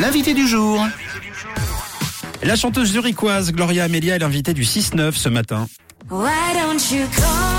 L'invité du jour. La chanteuse zurichoise Gloria Amelia est l'invitée du 6-9 ce matin. Why don't you call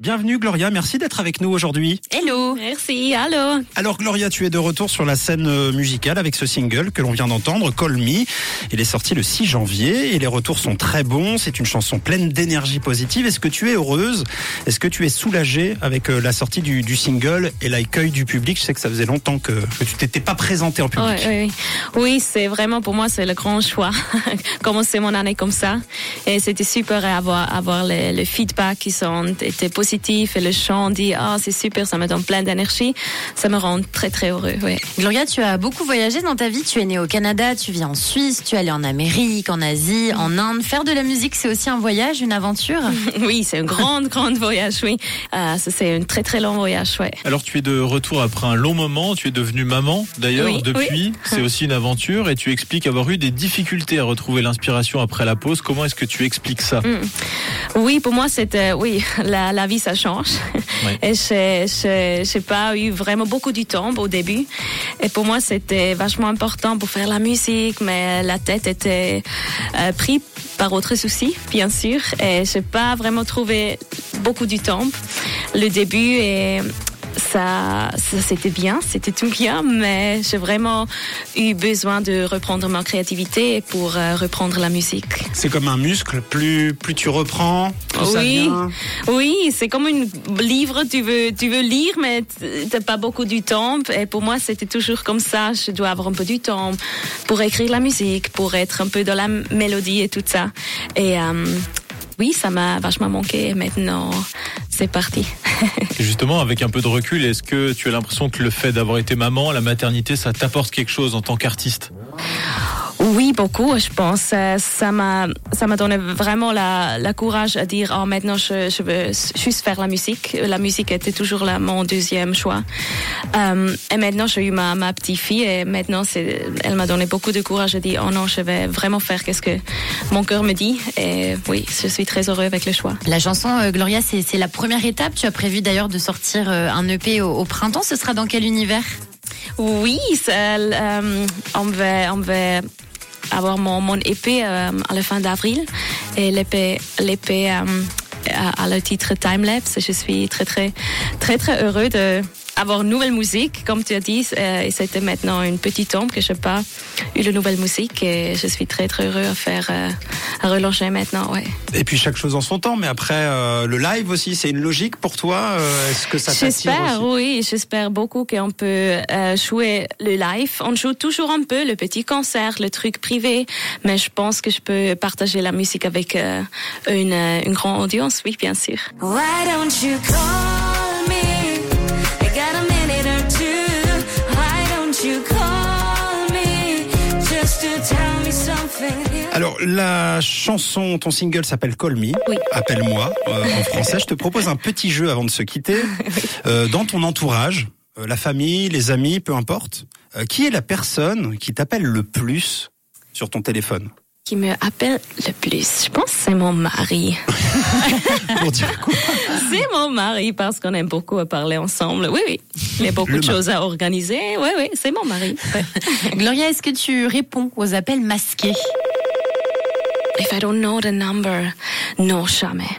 Bienvenue Gloria, merci d'être avec nous aujourd'hui. Hello. Merci, allô. Alors Gloria, tu es de retour sur la scène euh, musicale avec ce single que l'on vient d'entendre, Call Me. Il est sorti le 6 janvier et les retours sont très bons. C'est une chanson pleine d'énergie positive. Est-ce que tu es heureuse? Est-ce que tu es soulagée avec euh, la sortie du, du single et l'accueil du public? Je sais que ça faisait longtemps que, que tu t'étais pas présentée en public. Oui, oui, oui c'est vraiment pour moi c'est le grand choix. Commencer mon année comme ça et c'était super avoir avoir les, les feedbacks qui sont étaient positifs et le chant dit ah c'est super, ça me donne plein d'énergie. Ça me rend très très heureux. Oui. Gloria, tu as beaucoup voyagé dans ta vie. Tu es née au Canada, tu vis en Suisse, tu es allée en Amérique, en Asie, en Inde. Faire de la musique, c'est aussi un voyage, une aventure? oui, c'est un grand grand voyage. Oui, euh, c'est un très très long voyage. Ouais. Alors tu es de retour après un long moment. Tu es devenue maman d'ailleurs Oui, depuis. oui. C'est aussi une aventure et tu expliques avoir eu des difficultés à retrouver l'inspiration après la pause. Comment est-ce que tu expliques ça? Oui, pour moi, c'était, oui, la, la vie, ça change. Oui. Et je je- j'ai pas eu vraiment beaucoup du temps au début. Et pour moi, c'était vachement important pour faire la musique, mais la tête était euh, prise par autres soucis, bien sûr. Et j'ai pas vraiment trouvé beaucoup du temps. Le début et ça, ça c'était bien, c'était tout bien, mais j'ai vraiment eu besoin de reprendre ma créativité pour euh, reprendre la musique. C'est comme un muscle, plus, plus tu reprends, plus ça Oui, vient. oui, c'est comme un livre, tu veux, tu veux lire, mais t'as pas beaucoup du temps. Et pour moi, c'était toujours comme ça. Je dois avoir un peu du temps pour écrire la musique, pour être un peu dans la mélodie et tout ça. Et euh, oui, ça m'a vachement manqué. Maintenant, c'est parti. Justement, avec un peu de recul, est-ce que tu as l'impression que le fait d'avoir été maman, la maternité, ça t'apporte quelque chose en tant qu'artiste? Oui, beaucoup, je pense. Euh, Ça m'a, ça m'a donné vraiment la, la courage à dire, oh, maintenant, je, je veux juste faire la musique. La musique était toujours là, mon deuxième choix. Euh, et maintenant, j'ai eu ma, ma petite fille et maintenant, c'est, elle m'a donné beaucoup de courage à dire, oh non, je vais vraiment faire qu'est-ce que mon cœur me dit. Et oui, je suis très heureux avec le choix. La chanson euh, Gloria, c'est c'est la première étape. Tu as prévu d'ailleurs de sortir euh, un EP au, au printemps. Ce sera dans quel univers? Oui, c'est, euh, on va, on va avoir mon, mon épée euh, à la fin d'avril et l'épée, euh, a le titre Timelapse. Je suis très très très très heureux de avoir une nouvelle musique, comme tu as dit, euh, et c'était maintenant une petite tombe que je n'ai pas eu de nouvelle musique. Et je suis très très heureux à faire, euh, à relancer maintenant, ouais. Et puis chaque chose en son temps, mais après euh, le live aussi, c'est une logique pour toi Euh, Est-ce que ça t'attire J'espère, oui, j'espère beaucoup qu'on peut euh, jouer le live. On joue toujours un peu le petit concert, le truc privé, mais je pense que je peux partager la musique avec euh, une, une grande audience, oui, bien sûr. Why don't you call Alors la chanson, ton single s'appelle Call Me, Oui. appelle-moi euh, en français. Je te propose un petit jeu avant de se quitter. Euh, dans ton entourage, euh, la famille, les amis, peu importe, qui est la personne qui t'appelle le plus sur ton téléphone? Qui me appelle le plus, je pense que c'est mon mari. Pour dire quoi? C'est mon mari parce qu'on aime beaucoup à parler ensemble. Oui, oui. Il y a beaucoup Le de choses à organiser. Oui, oui, c'est mon mari. Ouais. Gloria, est-ce que tu réponds aux appels masqués? If I don't know the number, non, jamais.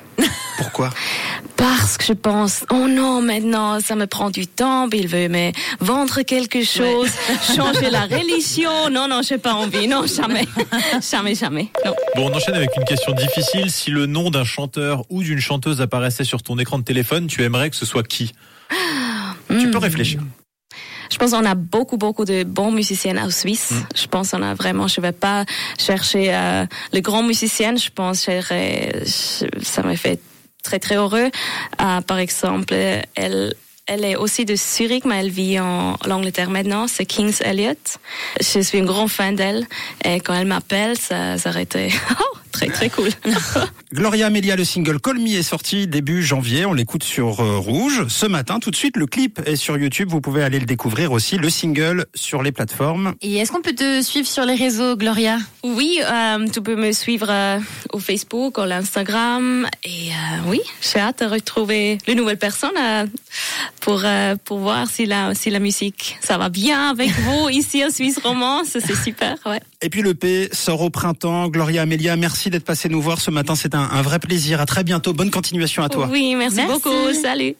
Pourquoi? Parce que je pense, oh non, maintenant, ça me prend du temps, il veut me vendre quelque chose, changer la religion. Non, non, j'ai pas envie. Non, jamais. jamais, jamais. Non. Bon, on enchaîne avec une question difficile. Si le nom d'un chanteur ou d'une chanteuse apparaissait sur ton écran de téléphone, tu aimerais que ce soit qui? Tu Hmm. peux réfléchir. Je pense qu'on a beaucoup, beaucoup de bons musiciens en Suisse. Je pense qu'on a vraiment, je vais pas chercher euh, le grand musicien. Je pense que ça me fait très, très heureux. Euh, par exemple, elle, elle est aussi de Zurich, mais elle vit en Angleterre maintenant. C'est Kings Elliot. Je suis un grand fan d'elle. Et quand elle m'appelle, ça, ça aurait été oh, très très cool. Gloria Amelia, le single Call Me est sorti début janvier. On l'écoute sur euh, Rouge. Ce matin, tout de suite, le clip est sur YouTube. Vous pouvez aller le découvrir aussi. Le single sur les plateformes. Et est-ce qu'on peut te suivre sur les réseaux, Gloria? Oui, euh, tu peux me suivre euh, au Facebook, au Instagram. Et euh, oui, j'ai hâte de retrouver les nouvelles personnes euh, pour, euh, pour voir si la, si la musique, ça va bien avec vous ici en Suisse romande. C'est super, ouais. Et puis le P sort au printemps. Gloria Amelia, merci d'être passé nous voir ce matin. C'est un, un vrai plaisir. À très bientôt. Bonne continuation à toi. Oui, merci, Merci. beaucoup. Salut.